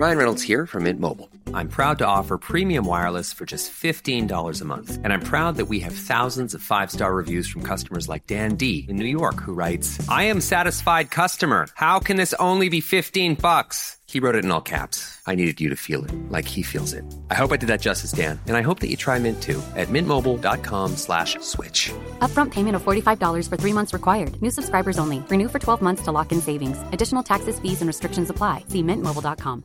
Ryan Reynolds here from Mint Mobile. I'm proud to offer premium wireless for just $15 a month. And I'm proud that we have thousands of five star reviews from customers like Dan D in New York, who writes, I am satisfied customer. How can this only be 15 bucks? He wrote it in all caps. I needed you to feel it like he feels it. I hope I did that justice, Dan. And I hope that you try Mint too at mintmobile.com slash switch. Upfront payment of $45 for three months required. New subscribers only. Renew for 12 months to lock in savings. Additional taxes, fees, and restrictions apply. See mintmobile.com.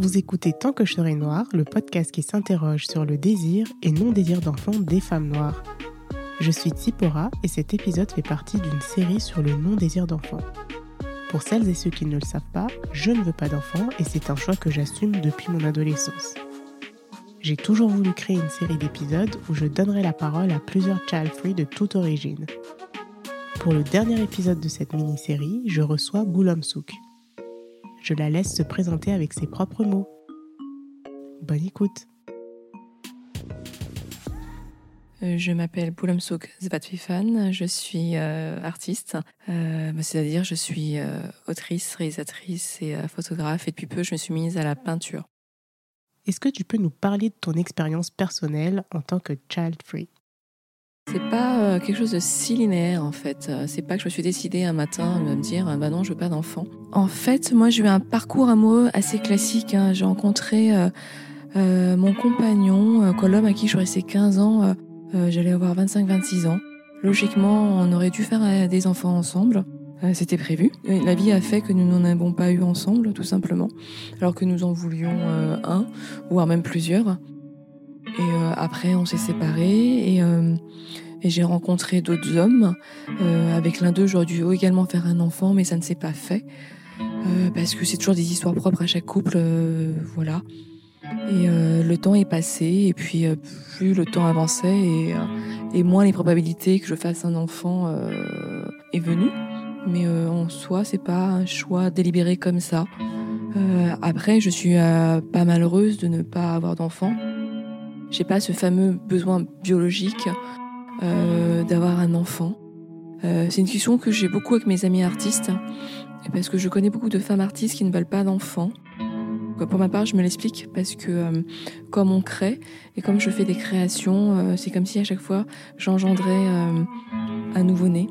Vous écoutez Tant que je serai noire, le podcast qui s'interroge sur le désir et non-désir d'enfant des femmes noires. Je suis Tsipora et cet épisode fait partie d'une série sur le non-désir d'enfant. Pour celles et ceux qui ne le savent pas, je ne veux pas d'enfant et c'est un choix que j'assume depuis mon adolescence. J'ai toujours voulu créer une série d'épisodes où je donnerai la parole à plusieurs child free de toute origine. Pour le dernier épisode de cette mini-série, je reçois Boulam Souk. Je la laisse se présenter avec ses propres mots. Bonne écoute. Euh, Je m'appelle Boulamsouk Zvatvifan, je suis euh, artiste, euh, bah, c'est-à-dire je suis euh, autrice, réalisatrice et photographe et depuis peu je me suis mise à la peinture. Est-ce que tu peux nous parler de ton expérience personnelle en tant que child free C'est pas euh, quelque chose de si linéaire en fait. Euh, C'est pas que je me suis décidée un matin de me dire ah bah non je veux pas d'enfant. En fait moi j'ai eu un parcours amoureux assez classique. hein. J'ai rencontré euh, euh, mon compagnon, euh, l'homme à qui je suis restée 15 ans. euh, euh, J'allais avoir 25-26 ans. Logiquement on aurait dû faire euh, des enfants ensemble. Euh, C'était prévu. La vie a fait que nous n'en avons pas eu ensemble tout simplement. Alors que nous en voulions euh, un, voire même plusieurs. Et euh, après, on s'est séparés et, euh, et j'ai rencontré d'autres hommes. Euh, avec l'un d'eux, j'aurais dû également faire un enfant, mais ça ne s'est pas fait. Parce que c'est toujours des histoires propres à chaque couple. voilà. Et euh, le temps est passé, et puis euh, plus le temps avançait, et, euh, et moins les probabilités que je fasse un enfant est venue. Mais en soi, c'est pas un choix délibéré comme ça. Après, je suis pas malheureuse de ne pas avoir d'enfant. J'ai pas ce fameux besoin biologique euh, d'avoir un enfant. Euh, c'est une question que j'ai beaucoup avec mes amis artistes, parce que je connais beaucoup de femmes artistes qui ne veulent pas d'enfants. Pour ma part, je me l'explique parce que euh, comme on crée et comme je fais des créations, c'est comme si à chaque fois j'engendrais un nouveau-né.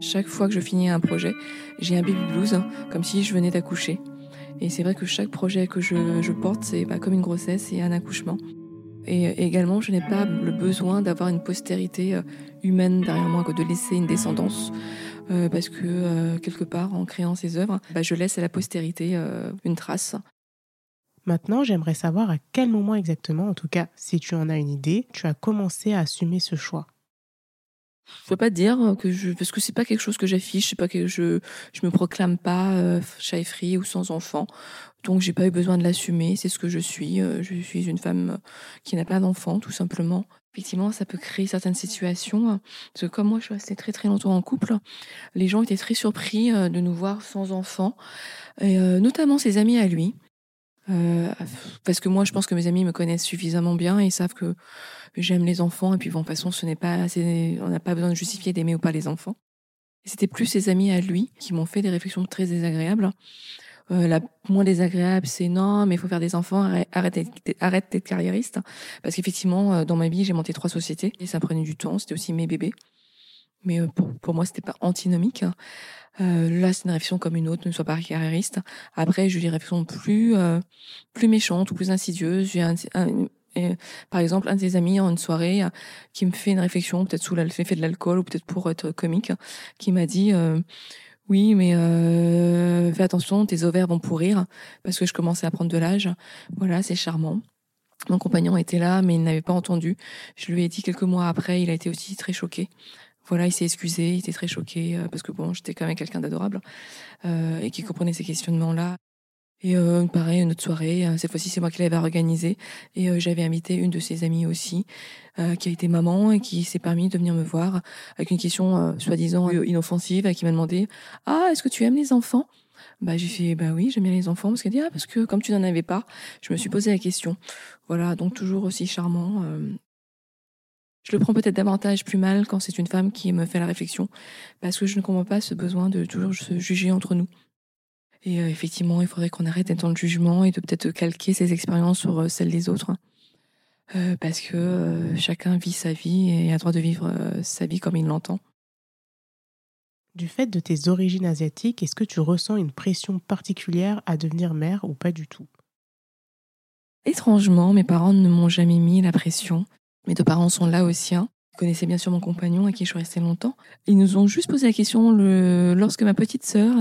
Chaque fois que je finis un projet, j'ai un baby blues, comme si je venais d'accoucher. Et c'est vrai que chaque projet que je, je porte, c'est bah, comme une grossesse et un accouchement. Et, et également, je n'ai pas le besoin d'avoir une postérité euh, humaine derrière moi, de laisser une descendance, euh, parce que euh, quelque part, en créant ces œuvres, bah, je laisse à la postérité euh, une trace. Maintenant, j'aimerais savoir à quel moment exactement, en tout cas si tu en as une idée, tu as commencé à assumer ce choix. Je peux pas dire que je, parce que c'est pas quelque chose que j'affiche, c'est pas que je, je me proclame pas euh, free ou sans enfant, donc j'ai pas eu besoin de l'assumer. C'est ce que je suis. euh, Je suis une femme euh, qui n'a pas d'enfant, tout simplement. Effectivement, ça peut créer certaines situations. hein, Parce que comme moi, je suis restée très très longtemps en couple, les gens étaient très surpris euh, de nous voir sans enfant, et notamment ses amis à lui. Parce que moi, je pense que mes amis me connaissent suffisamment bien et savent que j'aime les enfants. Et puis, bon, de toute façon, ce n'est pas on n'a pas besoin de justifier d'aimer ou pas les enfants. C'était plus ses amis à lui qui m'ont fait des réflexions très désagréables. Euh, la moins désagréable, c'est non, mais il faut faire des enfants, arrête, arrête d'être- carriériste. Parce qu'effectivement, euh, dans ma vie, j'ai monté trois sociétés et ça prenait du temps. C'était aussi mes bébés. Mais euh, pour, pour moi, c'était pas antinomique. Euh, là, c'est une réflexion comme une autre, ne sois pas carriériste. Après, j'ai eu des réflexions plus, euh, plus méchantes ou plus insidieuses. J'ai un, un- euh, par exemple, un de ses amis en une soirée qui me fait une réflexion, peut-être sous l'effet de l'alcool ou peut-être pour être comique, qui m'a dit euh, oui, mais euh, fais attention, tes ovaires vont pourrir parce que je commençais à prendre de l'âge. Voilà, c'est charmant. Mon compagnon était là, mais il n'avait pas entendu. Je lui ai dit quelques mois après, il a été aussi très choqué. Voilà, il s'est excusé, il était très choqué parce que bon, j'étais quand même quelqu'un d'adorable et qui comprenait ces questionnements-là. Et euh, pareil, une autre soirée, cette fois-ci c'est moi qui l'avais organisée et j'avais invité une de ses amies aussi, qui a été maman et qui s'est permis de venir me voir avec une question soi-disant inoffensive, et qui m'a demandé ah est-ce que tu aimes les enfants? Bah, j'ai fait, bah oui, j'aime bien les enfants, parce qu'elle dit, ah, parce que comme tu n'en avais pas, je me suis posé la question. Voilà, donc toujours aussi charmant. Euh. Je le prends peut-être davantage plus mal quand c'est une femme qui me fait la réflexion, parce que je ne comprends pas ce besoin de toujours se juger entre nous. Et euh, effectivement, il faudrait qu'on arrête d'être dans le jugement et de peut-être calquer ses expériences sur euh, celles des autres. Hein. parce que chacun vit sa vie et a le droit de vivre sa vie comme il l'entend. Du fait de tes origines asiatiques, est-ce que tu ressens une pression particulière à devenir mère ou pas du tout? Étrangement, mes parents ne m'ont jamais mis la pression. Mes deux parents sont là connaissaient bien sûr mon compagnon à qui je suis restée longtemps. Ils nous ont juste posé la question le... lorsque ma petite sœur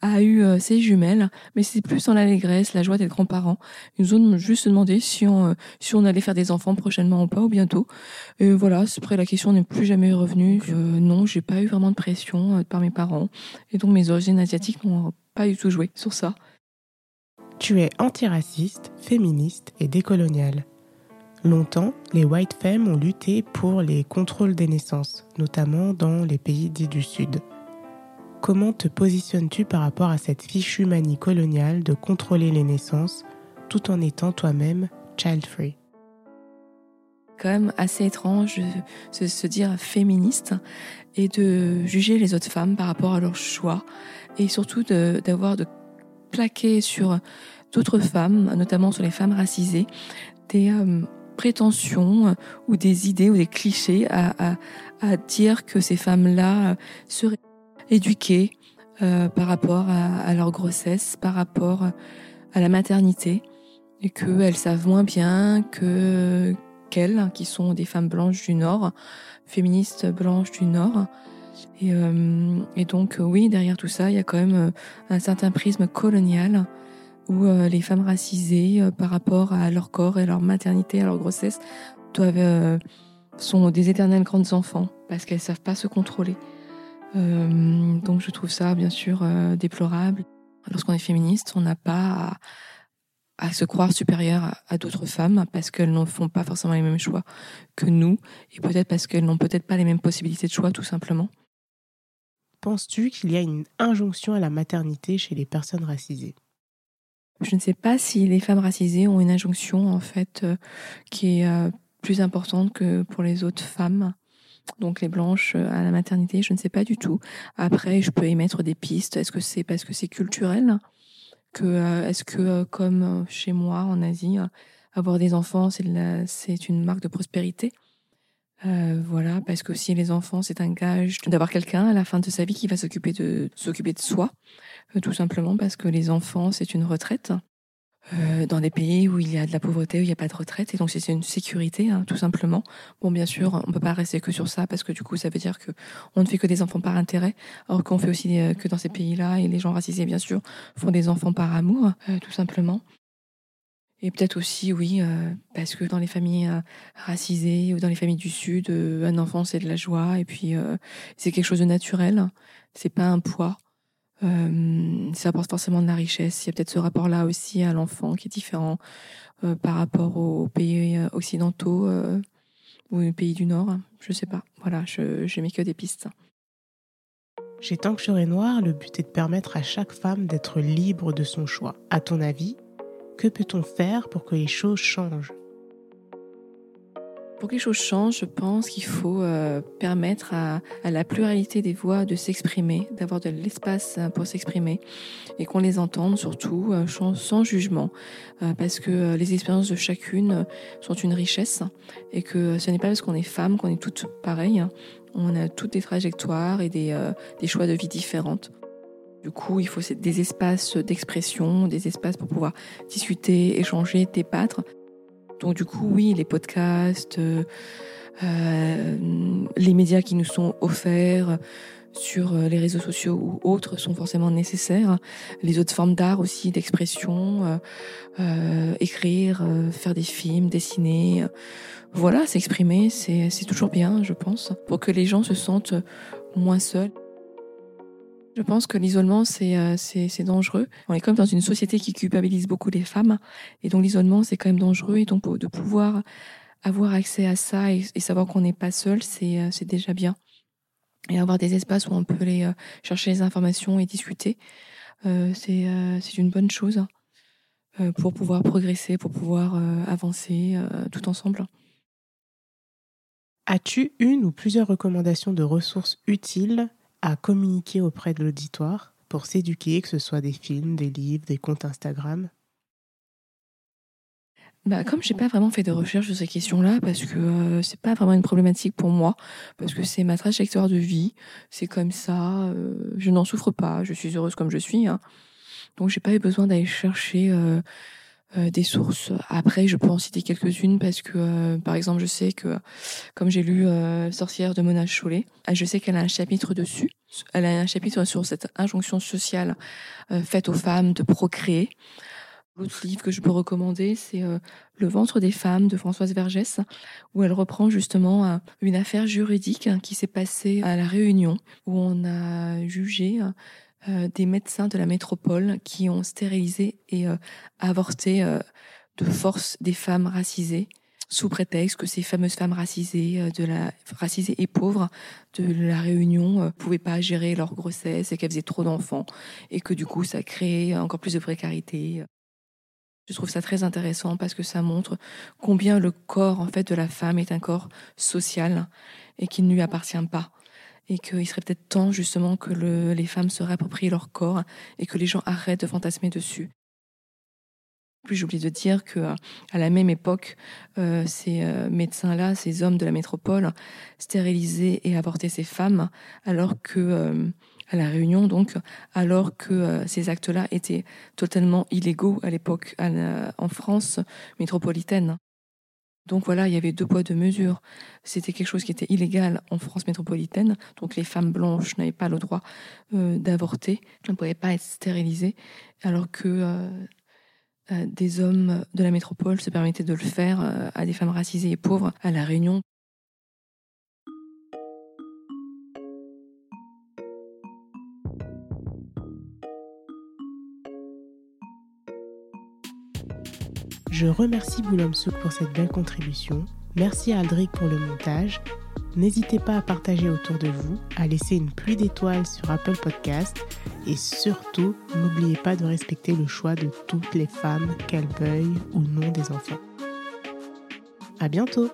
a, eu euh, ses jumelles, mais c'est plus dans l'allégresse, la joie d'être grands-parents. Ils nous ont juste demandé si on, euh, si on allait faire des enfants prochainement ou pas, ou bientôt. Et voilà, après la question n'est plus jamais revenue. Euh, non, j'ai pas eu vraiment de pression par mes parents. Et donc mes origines asiatiques n'ont pas du tout joué sur ça. Tu es antiraciste, féministe et décoloniale. Longtemps, les white femmes ont lutté pour les contrôles des naissances, notamment dans les pays dits du Sud. Comment te positionnes-tu par rapport à cette fichue manie coloniale de contrôler les naissances tout en étant toi-même child-free quand même assez étrange de se dire féministe et de juger les autres femmes par rapport à leur choix et surtout d'avoir de, plaquer sur d'autres femmes, notamment sur les femmes racisées, des, euh, prétentions euh, ou des idées ou des clichés à, dire que ces femmes-là euh, seraient éduquées euh, par rapport à, leur grossesse, par rapport à la maternité, et qu'elles savent moins bien que qu'elles, qui sont des femmes blanches du Nord, féministes blanches du Nord. Et, et donc oui, derrière tout ça, il y a quand même un certain prisme colonial où euh, les femmes racisées, euh, par rapport à leur corps et leur maternité, à leur grossesse, doivent, euh, sont des éternels grandes enfants parce qu'elles savent pas se contrôler. donc je trouve ça bien sûr déplorable. Lorsqu'on est féministe, on n'a pas à, se croire supérieure à, d'autres femmes parce qu'elles ne font pas forcément les mêmes choix que nous et peut-être parce qu'elles n'ont peut-être pas les mêmes possibilités de choix tout simplement. Penses-tu qu'il y a une injonction à la maternité chez les personnes racisées? Je ne sais pas si les femmes racisées ont une injonction en fait euh, qui est euh, plus importante que pour les autres femmes. Donc les blanches euh, à la maternité, je ne sais pas du tout. Après, je peux émettre des pistes. Est-ce que c'est parce que c'est culturel que est-ce que comme chez moi en Asie, avoir des enfants c'est c'est une marque de prospérité? Voilà, parce que si les enfants, c'est un gage d'avoir quelqu'un à la fin de sa vie qui va s'occuper de s'occuper de soi. Euh, tout simplement parce que les enfants, c'est une retraite. Euh, dans des pays où il y a de la pauvreté, où il n'y a pas de retraite, et donc c'est une sécurité, hein, tout simplement. Bon, bien sûr, on peut pas rester que sur ça, parce que du coup, ça veut dire que on ne fait que des enfants par intérêt, alors qu'on fait aussi euh, que dans ces pays-là, et les gens racisés, bien sûr, font des enfants par amour, tout simplement. Et peut-être aussi, oui, parce que dans les familles racisées ou dans les familles du Sud, un enfant c'est de la joie, et puis c'est quelque chose de naturel, c'est pas un poids. Euh, ça apporte forcément de la richesse. Il y a peut-être ce rapport-là aussi à l'enfant qui est différent euh, par rapport aux pays euh, occidentaux ou aux pays du Nord. Je sais pas. Voilà, je, mets que des pistes. Chez que je noir, le but est de permettre à chaque femme d'être libre de son choix. À ton avis, que peut-on faire pour que les choses changent? Pour que les choses changent, je pense qu'il faut euh, permettre à, la pluralité des voix de s'exprimer, d'avoir de l'espace euh, pour s'exprimer et qu'on les entende surtout euh, sans jugement, parce que les expériences de chacune sont une richesse et que ce n'est pas parce qu'on est femme qu'on est toutes pareilles. On a toutes des trajectoires et des, des choix de vie différentes. Du coup, il faut des espaces d'expression, des espaces pour pouvoir discuter, échanger, débattre. Donc du coup, oui, les podcasts, euh, euh, les médias qui nous sont offerts, sur les réseaux sociaux ou autres sont forcément nécessaires. Les autres formes d'art aussi, d'expression, euh, écrire, faire des films, dessiner. Voilà, s'exprimer, c'est toujours bien, je pense, pour que les gens se sentent moins seuls. Je pense que l'isolement, euh, c'est dangereux. On est quand même dans une société qui culpabilise beaucoup les femmes. Et donc l'isolement, c'est quand même dangereux. Et donc de pouvoir avoir accès à ça et, savoir qu'on n'est pas seul, euh, c'est déjà bien. Et avoir des espaces où on peut aller euh, chercher les informations et discuter, c'est une bonne chose pour pouvoir progresser, pour pouvoir avancer tout ensemble. As-tu une ou plusieurs recommandations de ressources utiles à communiquer auprès de l'auditoire pour s'éduquer, que ce soit des films, des livres, des comptes Instagram? Bah, comme j'ai pas vraiment fait de recherche sur ces questions-là, parce que euh, c'est pas vraiment une problématique pour moi, parce que c'est ma trajectoire de vie, c'est comme ça, euh, je n'en souffre pas, je suis heureuse comme je suis, hein. donc j'ai pas eu besoin d'aller chercher euh, euh, des sources. Après, je peux en citer quelques-unes parce que, euh, par exemple, je sais que, comme j'ai lu euh, Sorcière de Mona Chollet, je sais qu'elle a un chapitre dessus. Elle a un chapitre sur cette injonction sociale faite aux femmes de procréer. L'autre livre que je peux recommander, c'est Le ventre des femmes de Françoise Vergès, où elle reprend justement une affaire juridique qui s'est passée à La Réunion, où on a jugé euh, des médecins de la métropole qui ont stérilisé et euh, avorté euh, de force des femmes racisées sous prétexte que ces fameuses femmes racisées, de la, racisées et pauvres de la Réunion ne pouvaient pas gérer leur grossesse et qu'elles faisaient trop d'enfants et que du coup ça créait encore plus de précarité. Je trouve ça très intéressant parce que ça montre combien le corps en fait de la femme est un corps social et qu'il ne lui appartient pas et qu'il serait peut-être temps justement que les femmes se réapproprient leur corps et que les gens arrêtent de fantasmer dessus. Puis j'oublie de dire que à la même époque, euh, ces euh, médecins-là, ces hommes de la métropole, stérilisaient et avortaient ces femmes, alors que euh, à la Réunion, donc, alors que ces actes-là étaient totalement illégaux à l'époque en France métropolitaine. Donc voilà, il y avait deux poids, deux mesures. C'était quelque chose qui était illégal en France métropolitaine. Donc les femmes blanches n'avaient pas le droit euh, d'avorter, ne pouvaient pas être stérilisées, alors que euh, euh, des hommes de la métropole se permettaient de le faire à des femmes racisées et pauvres à La Réunion. Je remercie Boulogne Souk pour cette belle contribution. Merci à Aldric pour le montage. N'hésitez pas à partager autour de vous, à laisser une pluie d'étoiles sur Apple Podcast et surtout, n'oubliez pas de respecter le choix de toutes les femmes, qu'elles veuillent ou non des enfants. À bientôt!